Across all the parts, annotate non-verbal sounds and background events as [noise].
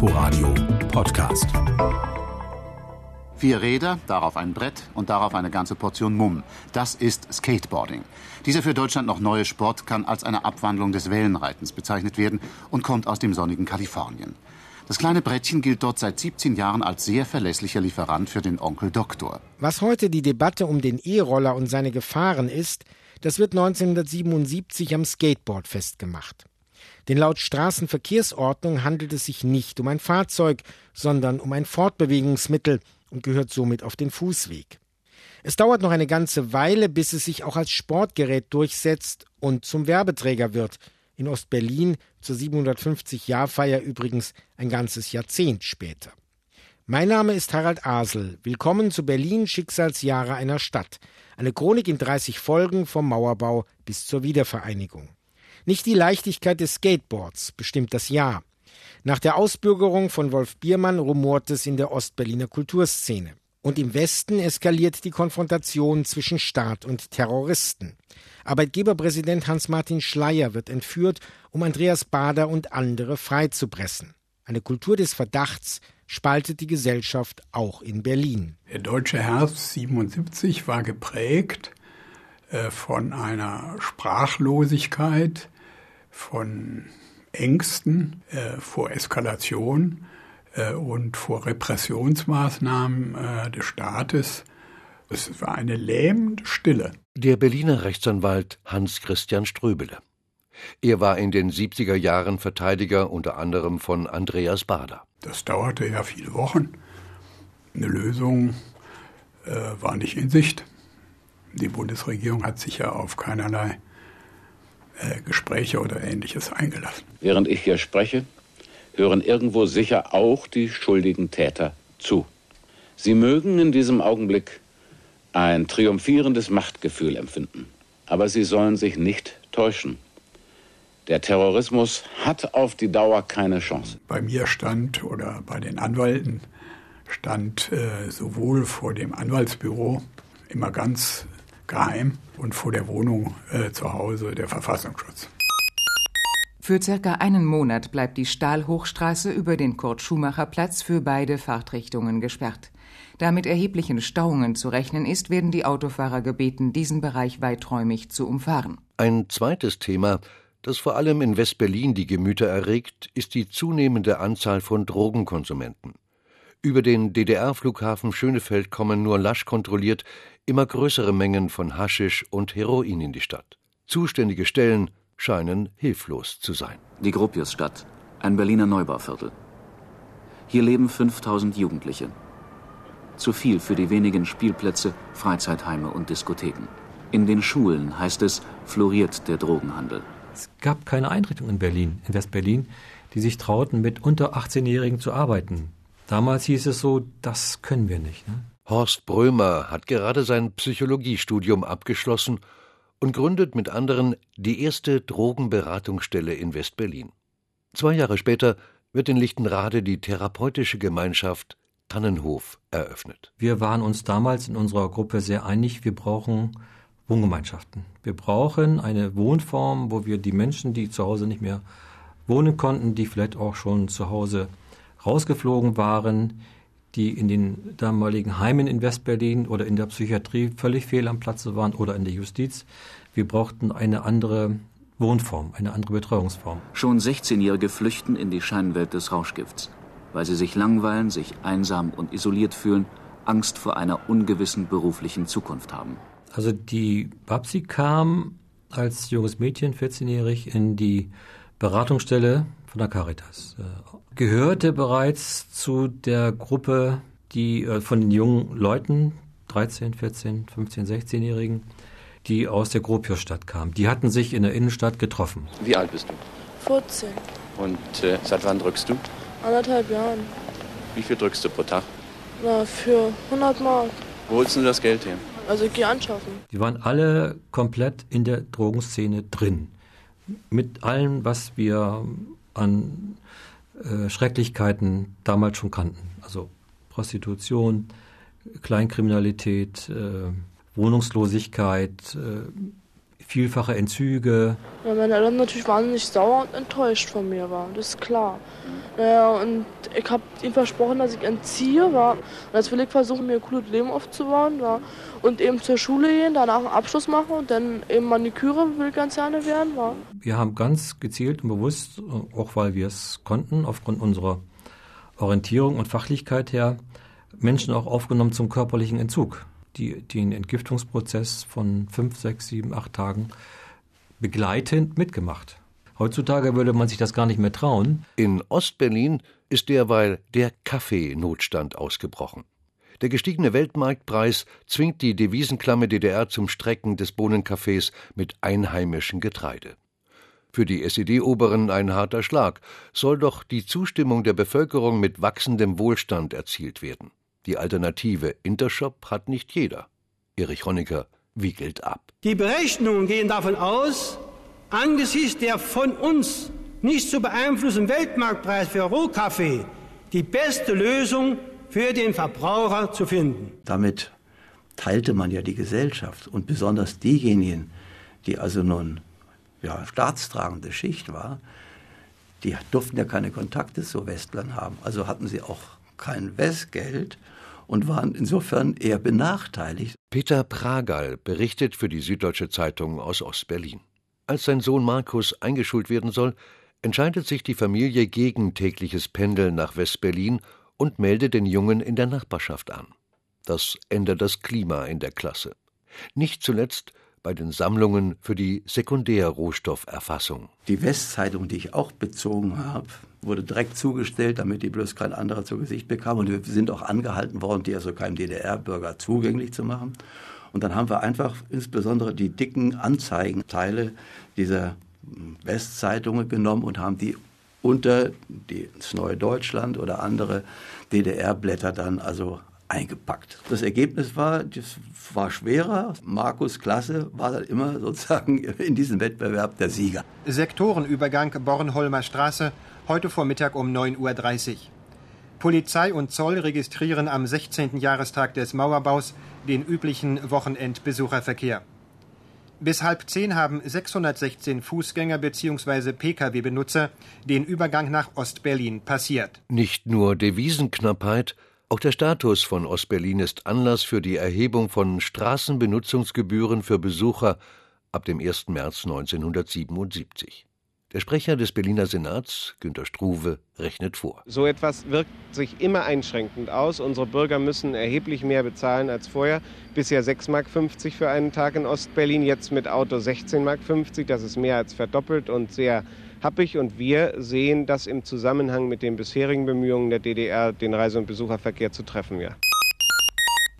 Inforadio Podcast. Vier Räder, darauf ein Brett und darauf eine ganze Portion Mumm. Das ist Skateboarding. Dieser für Deutschland noch neue Sport kann als eine Abwandlung des Wellenreitens bezeichnet werden und kommt aus dem sonnigen Kalifornien. Das kleine Brettchen gilt dort seit 17 Jahren als sehr verlässlicher Lieferant für den Onkel Doktor. Was heute die Debatte um den E-Roller und seine Gefahren ist, das wird 1977 am Skateboard festgemacht. Denn laut Straßenverkehrsordnung handelt es sich nicht um ein Fahrzeug, sondern um ein Fortbewegungsmittel und gehört somit auf den Fußweg. Es dauert noch eine ganze Weile, bis es sich auch als Sportgerät durchsetzt und zum Werbeträger wird. In Ostberlin zur 750-Jahr-Feier übrigens ein ganzes Jahrzehnt später. Mein Name ist Harald Asel. Willkommen zu Berlin Schicksalsjahre einer Stadt. Eine Chronik in 30 Folgen vom Mauerbau bis zur Wiedervereinigung. Nicht die Leichtigkeit des Skateboards bestimmt das Jahr. Nach der Ausbürgerung von Wolf Biermann rumort es in der Ostberliner Kulturszene. Und im Westen eskaliert die Konfrontation zwischen Staat und Terroristen. Arbeitgeberpräsident Hans-Martin Schleyer wird entführt, um Andreas Bader und andere freizupressen. Eine Kultur des Verdachts spaltet die Gesellschaft auch in Berlin. Der deutsche Herbst 77 war geprägt von einer Sprachlosigkeit, von Ängsten äh, vor Eskalation äh, und vor Repressionsmaßnahmen äh, des Staates. Es war eine lähmende Stille. Der Berliner Rechtsanwalt Hans-Christian Ströbele. Er war in den 70er Jahren Verteidiger unter anderem von Andreas Bader. Das dauerte ja viele Wochen. Eine Lösung äh, war nicht in Sicht. Die Bundesregierung hat sich ja auf keinerlei äh, Gespräche oder ähnliches eingelassen. Während ich hier spreche, hören irgendwo sicher auch die schuldigen Täter zu. Sie mögen in diesem Augenblick ein triumphierendes Machtgefühl empfinden, aber sie sollen sich nicht täuschen. Der Terrorismus hat auf die Dauer keine Chance. Bei mir stand oder bei den Anwälten stand äh, sowohl vor dem Anwaltsbüro immer ganz geheim und vor der Wohnung äh, zu Hause der Verfassungsschutz. Für circa einen Monat bleibt die Stahlhochstraße über den Kurt-Schumacher-Platz für beide Fahrtrichtungen gesperrt. Da mit erheblichen Stauungen zu rechnen ist, werden die Autofahrer gebeten, diesen Bereich weiträumig zu umfahren. Ein zweites Thema, das vor allem in West-Berlin die Gemüter erregt, ist die zunehmende Anzahl von Drogenkonsumenten. Über den DDR-Flughafen Schönefeld kommen nur lasch kontrolliert immer größere Mengen von Haschisch und Heroin in die Stadt. Zuständige Stellen scheinen hilflos zu sein. Die Gropiusstadt, ein Berliner Neubauviertel. Hier leben 5000 Jugendliche. Zu viel für die wenigen Spielplätze, Freizeitheime und Diskotheken. In den Schulen, heißt es, floriert der Drogenhandel. Es gab keine Einrichtung in Berlin, in West-Berlin, die sich trauten, mit unter 18-Jährigen zu arbeiten. Damals hieß es so, das können wir nicht. Ne? Horst Brömer hat gerade sein Psychologiestudium abgeschlossen und gründet mit anderen die erste Drogenberatungsstelle in West-Berlin. Zwei Jahre später wird in Lichtenrade die therapeutische Gemeinschaft Tannenhof eröffnet. Wir waren uns damals in unserer Gruppe sehr einig, wir brauchen Wohngemeinschaften. Wir brauchen eine Wohnform, wo wir die Menschen, die zu Hause nicht mehr wohnen konnten, die vielleicht auch schon zu Hause rausgeflogen waren, die in den damaligen Heimen in Westberlin oder in der Psychiatrie völlig fehl am Platze waren oder in der Justiz. Wir brauchten eine andere Wohnform, eine andere Betreuungsform. Schon 16-Jährige flüchten in die Scheinwelt des Rauschgifts, weil sie sich langweilen, sich einsam und isoliert fühlen, Angst vor einer ungewissen beruflichen Zukunft haben. Also die Babsi kam als junges Mädchen, 14-jährig, in die Beratungsstelle von der Caritas, äh, gehörte bereits zu der Gruppe, die äh, von den jungen Leuten, 13, 14, 15, 16-Jährigen, die aus der Gropiusstadt kamen. Die hatten sich in der Innenstadt getroffen. Wie alt bist du? 14. Und äh, seit wann drückst du? Anderthalb Jahren. Wie viel drückst du pro Tag? Na, für 100 Mark. Wo holst du das Geld her? Also ich gehe anschaffen. Die waren alle komplett in der Drogenszene drin. Mit allem, was wir an äh, Schrecklichkeiten damals schon kannten. Also Prostitution, Kleinkriminalität, äh, Wohnungslosigkeit, äh, vielfache Entzüge. Ja, meine Eltern natürlich wahnsinnig sauer und enttäuscht von mir waren, das ist klar. Naja, und ich habe ihnen versprochen, dass ich entziehe, war. Und jetzt will ich versuchen, mir ein cooles Leben aufzubauen, war. Und eben zur Schule gehen, danach einen Abschluss machen und dann eben Maniküre will ich ganz gerne werden, war. Wir haben ganz gezielt und bewusst, auch weil wir es konnten, aufgrund unserer Orientierung und Fachlichkeit her, Menschen auch aufgenommen zum körperlichen Entzug die den Entgiftungsprozess von fünf, sechs, sieben, acht Tagen begleitend mitgemacht. Heutzutage würde man sich das gar nicht mehr trauen. In Ostberlin ist derweil der Kaffeenotstand ausgebrochen. Der gestiegene Weltmarktpreis zwingt die devisenklamme DDR zum Strecken des Bohnenkaffees mit einheimischem Getreide. Für die SED-Oberen ein harter Schlag, soll doch die Zustimmung der Bevölkerung mit wachsendem Wohlstand erzielt werden. Die Alternative Intershop hat nicht jeder. Erich Honecker wiegelt ab. Die Berechnungen gehen davon aus, angesichts der von uns nicht zu beeinflussenden Weltmarktpreis für Rohkaffee die beste Lösung für den Verbraucher zu finden. Damit teilte man ja die Gesellschaft und besonders diejenigen, die also nun ja, staatstragende Schicht war, die durften ja keine Kontakte zu Westlern haben. Also hatten sie auch kein Westgeld und waren insofern eher benachteiligt. Peter Pragal berichtet für die Süddeutsche Zeitung aus Ostberlin. Als sein Sohn Markus eingeschult werden soll, entscheidet sich die Familie gegen tägliches Pendeln nach Westberlin und meldet den Jungen in der Nachbarschaft an. Das ändert das Klima in der Klasse. Nicht zuletzt bei den Sammlungen für die Sekundärrohstofferfassung. Die Westzeitung, die ich auch bezogen habe, wurde direkt zugestellt, damit die bloß kein anderer zu Gesicht bekam. Und wir sind auch angehalten worden, die also keinem DDR-Bürger zugänglich zu machen. Und dann haben wir einfach insbesondere die dicken Anzeigenteile dieser Westzeitungen genommen und haben die unter das Neue Deutschland oder andere DDR-Blätter dann also eingepackt. Das Ergebnis war, das war schwerer. Markus Klasse war dann immer sozusagen [laughs] in diesem Wettbewerb der Sieger. Sektorenübergang Bornholmer Straße, heute Vormittag um 9.30 Uhr. Polizei und Zoll registrieren am 16. Jahrestag des Mauerbaus den üblichen Wochenendbesucherverkehr. Bis halb zehn haben 616 Fußgänger bzw. Pkw-Benutzer den Übergang nach Ostberlin passiert. Nicht nur Devisenknappheit, auch der Status von Ostberlin ist Anlass für die Erhebung von Straßenbenutzungsgebühren für Besucher ab dem 1. März 1977. Der Sprecher des Berliner Senats, Günter Struve, rechnet vor. So etwas wirkt sich immer einschränkend aus. Unsere Bürger müssen erheblich mehr bezahlen als vorher. Bisher 6,50 Mark für einen Tag in Ostberlin, jetzt mit Auto 16,50 Mark. Das ist mehr als verdoppelt und sehr happig. Und wir sehen das im Zusammenhang mit den bisherigen Bemühungen der DDR, den Reise- und Besucherverkehr zu treffen. Ja.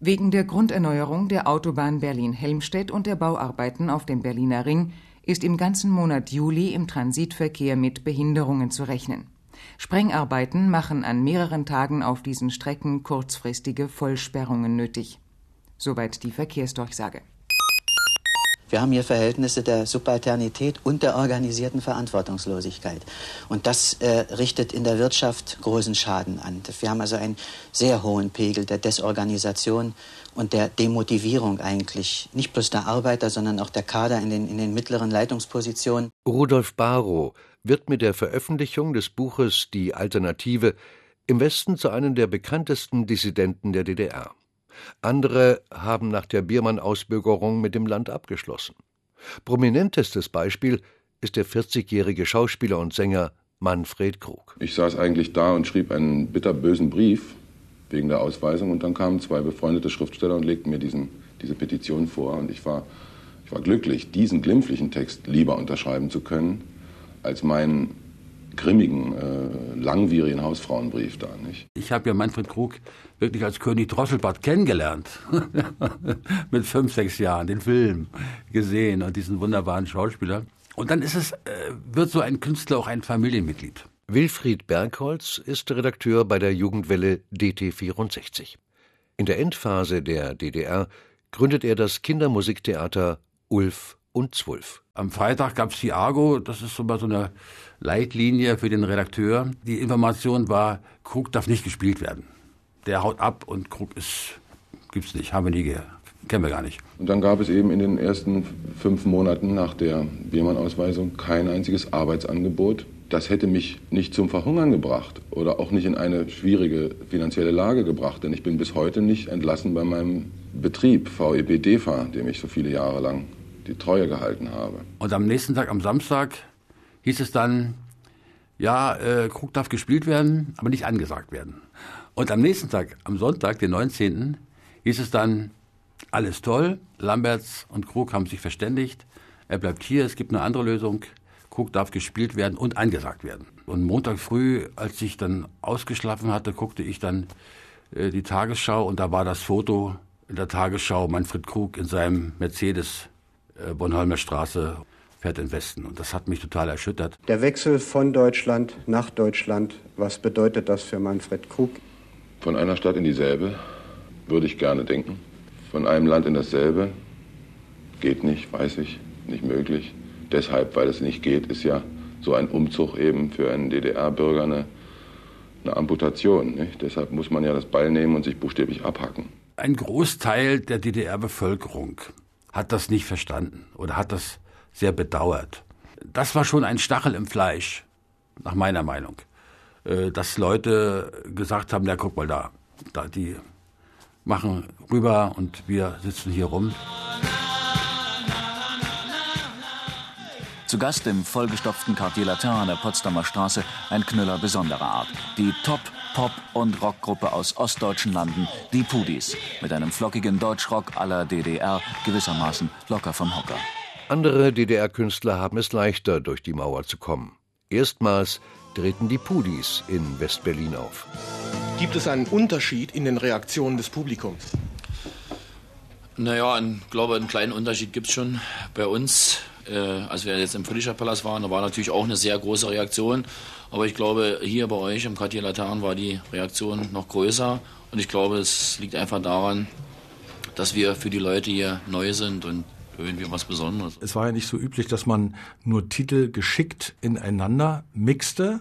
Wegen der Grunderneuerung der Autobahn Berlin-Helmstedt und der Bauarbeiten auf dem Berliner Ring ist im ganzen Monat Juli im Transitverkehr mit Behinderungen zu rechnen. Sprengarbeiten machen an mehreren Tagen auf diesen Strecken kurzfristige Vollsperrungen nötig. Soweit die Verkehrsdurchsage. Wir haben hier Verhältnisse der Subalternität und der organisierten Verantwortungslosigkeit. Und das äh, richtet in der Wirtschaft großen Schaden an. Wir haben also einen sehr hohen Pegel der Desorganisation und der Demotivierung eigentlich. Nicht bloß der Arbeiter, sondern auch der Kader in den, in den mittleren Leitungspositionen. Rudolf Barrow wird mit der Veröffentlichung des Buches Die Alternative im Westen zu einem der bekanntesten Dissidenten der DDR. Andere haben nach der Biermann-Ausbürgerung mit dem Land abgeschlossen. Prominentestes Beispiel ist der 40-jährige Schauspieler und Sänger Manfred Krug. Ich saß eigentlich da und schrieb einen bitterbösen Brief wegen der Ausweisung und dann kamen zwei befreundete Schriftsteller und legten mir diesen, diese Petition vor und ich war, ich war glücklich, diesen glimpflichen Text lieber unterschreiben zu können, als meinen grimmigen, äh, langwierigen Hausfrauenbrief da. Nicht? Ich habe ja Manfred Krug wirklich als König Drosselbart kennengelernt. [laughs] Mit fünf, sechs Jahren, den Film gesehen und diesen wunderbaren Schauspieler. Und dann ist es, äh, wird so ein Künstler auch ein Familienmitglied. Wilfried Bergholz ist Redakteur bei der Jugendwelle DT64. In der Endphase der DDR gründet er das Kindermusiktheater Ulf und Zwulf. Am Freitag gab es Argo, das ist so mal so eine Leitlinie für den Redakteur. Die Information war, Krug darf nicht gespielt werden. Der haut ab und Krug ist, gibt's nicht, haben wir nie kennen wir gar nicht. Und dann gab es eben in den ersten fünf Monaten nach der Biermann-Ausweisung kein einziges Arbeitsangebot. Das hätte mich nicht zum Verhungern gebracht oder auch nicht in eine schwierige finanzielle Lage gebracht, denn ich bin bis heute nicht entlassen bei meinem Betrieb, VEB DEFA, dem ich so viele Jahre lang die Treue gehalten habe. Und am nächsten Tag, am Samstag, hieß es dann, ja, äh, Krug darf gespielt werden, aber nicht angesagt werden. Und am nächsten Tag, am Sonntag, den 19., hieß es dann, alles toll, Lamberts und Krug haben sich verständigt, er bleibt hier, es gibt eine andere Lösung, Krug darf gespielt werden und angesagt werden. Und Montag früh, als ich dann ausgeschlafen hatte, guckte ich dann äh, die Tagesschau und da war das Foto in der Tagesschau Manfred Krug in seinem Mercedes Bornholmer Straße fährt in Westen. Und das hat mich total erschüttert. Der Wechsel von Deutschland nach Deutschland, was bedeutet das für Manfred Krug? Von einer Stadt in dieselbe würde ich gerne denken. Von einem Land in dasselbe geht nicht, weiß ich, nicht möglich. Deshalb, weil es nicht geht, ist ja so ein Umzug eben für einen DDR-Bürger eine, eine Amputation. Nicht? Deshalb muss man ja das Beil nehmen und sich buchstäblich abhacken. Ein Großteil der DDR-Bevölkerung hat das nicht verstanden oder hat das sehr bedauert. Das war schon ein Stachel im Fleisch, nach meiner Meinung. Äh, dass Leute gesagt haben, ja guck mal da, da die machen rüber und wir sitzen hier rum. Zu Gast im vollgestopften Quartier Latin an der Potsdamer Straße ein Knüller besonderer Art. Die Top Pop- und Rockgruppe aus ostdeutschen Landen, die Pudis, mit einem flockigen Deutschrock aller DDR, gewissermaßen locker vom Hocker. Andere DDR-Künstler haben es leichter, durch die Mauer zu kommen. Erstmals treten die Pudis in West-Berlin auf. Gibt es einen Unterschied in den Reaktionen des Publikums? Naja, ich glaube, einen kleinen Unterschied gibt es schon. Bei uns, als wir jetzt im Friedricher Palast waren, da war natürlich auch eine sehr große Reaktion. Aber ich glaube, hier bei euch im Quartier Latan war die Reaktion noch größer. Und ich glaube, es liegt einfach daran, dass wir für die Leute hier neu sind und irgendwie was Besonderes. Es war ja nicht so üblich, dass man nur Titel geschickt ineinander mixte,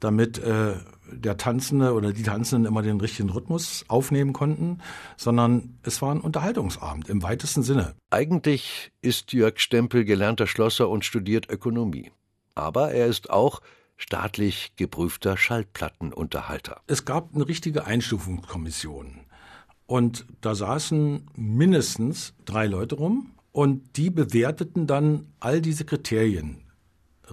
damit äh, der Tanzende oder die Tanzenden immer den richtigen Rhythmus aufnehmen konnten, sondern es war ein Unterhaltungsabend im weitesten Sinne. Eigentlich ist Jörg Stempel gelernter Schlosser und studiert Ökonomie. Aber er ist auch staatlich geprüfter Schallplattenunterhalter. Es gab eine richtige Einstufungskommission. Und da saßen mindestens drei Leute rum und die bewerteten dann all diese Kriterien.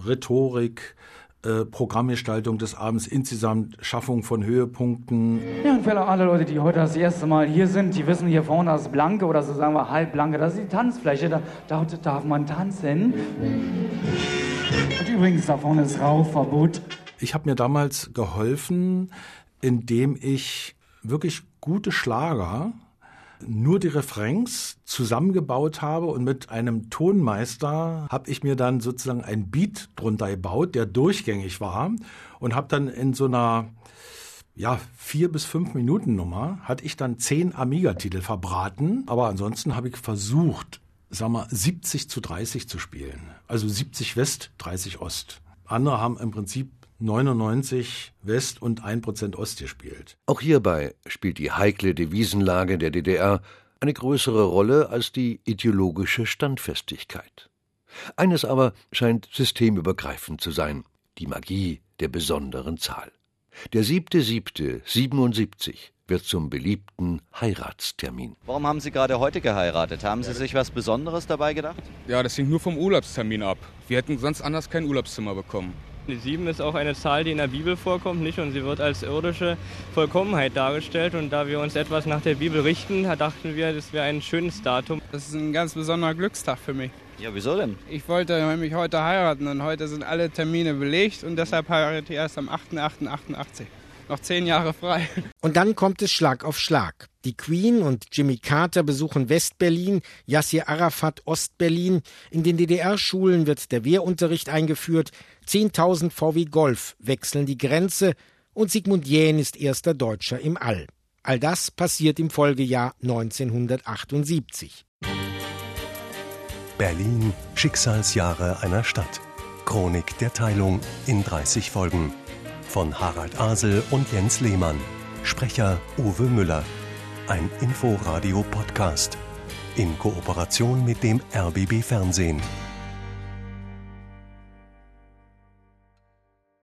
Rhetorik, äh, Programmgestaltung des Abends insgesamt, Schaffung von Höhepunkten. Ja, und für alle Leute, die heute das erste Mal hier sind, die wissen hier vorne das Blanke oder so sagen wir halbblanke, das ist die Tanzfläche, da, da darf man tanzen. Und übrigens, da vorne ist Rauchverbot. Ich habe mir damals geholfen, indem ich wirklich gute Schlager nur die Refrains zusammengebaut habe und mit einem Tonmeister habe ich mir dann sozusagen ein Beat drunter gebaut, der durchgängig war und habe dann in so einer ja, vier bis fünf Minuten Nummer hatte ich dann zehn Amiga-Titel verbraten, aber ansonsten habe ich versucht, sag mal, 70 zu 30 zu spielen. Also 70 West, 30 Ost. Andere haben im Prinzip 99 West und 1% Ost gespielt. Auch hierbei spielt die heikle Devisenlage der DDR eine größere Rolle als die ideologische Standfestigkeit. Eines aber scheint systemübergreifend zu sein, die Magie der besonderen Zahl. Der siebte siebte 77 wird zum beliebten Heiratstermin. Warum haben Sie gerade heute geheiratet? Haben Sie sich was Besonderes dabei gedacht? Ja, das hängt nur vom Urlaubstermin ab. Wir hätten sonst anders kein Urlaubszimmer bekommen. Die 7 ist auch eine Zahl, die in der Bibel vorkommt, nicht? Und sie wird als irdische Vollkommenheit dargestellt. Und da wir uns etwas nach der Bibel richten, dachten wir, das wäre ein schönes Datum. Das ist ein ganz besonderer Glückstag für mich. Ja, wieso denn? Ich wollte nämlich heute heiraten und heute sind alle Termine belegt und deshalb heirate ich erst am 8.8.88 noch zehn Jahre frei. Und dann kommt es Schlag auf Schlag. Die Queen und Jimmy Carter besuchen Westberlin, Yassir Arafat Ostberlin. In den DDR-Schulen wird der Wehrunterricht eingeführt. 10.000 VW Golf wechseln die Grenze und Sigmund Jähn ist erster Deutscher im All. All das passiert im Folgejahr 1978. Berlin, Schicksalsjahre einer Stadt. Chronik der Teilung in 30 Folgen von Harald Asel und Jens Lehmann. Sprecher Uwe Müller. Ein Inforadio-Podcast. in Kooperation mit dem RBB Fernsehen.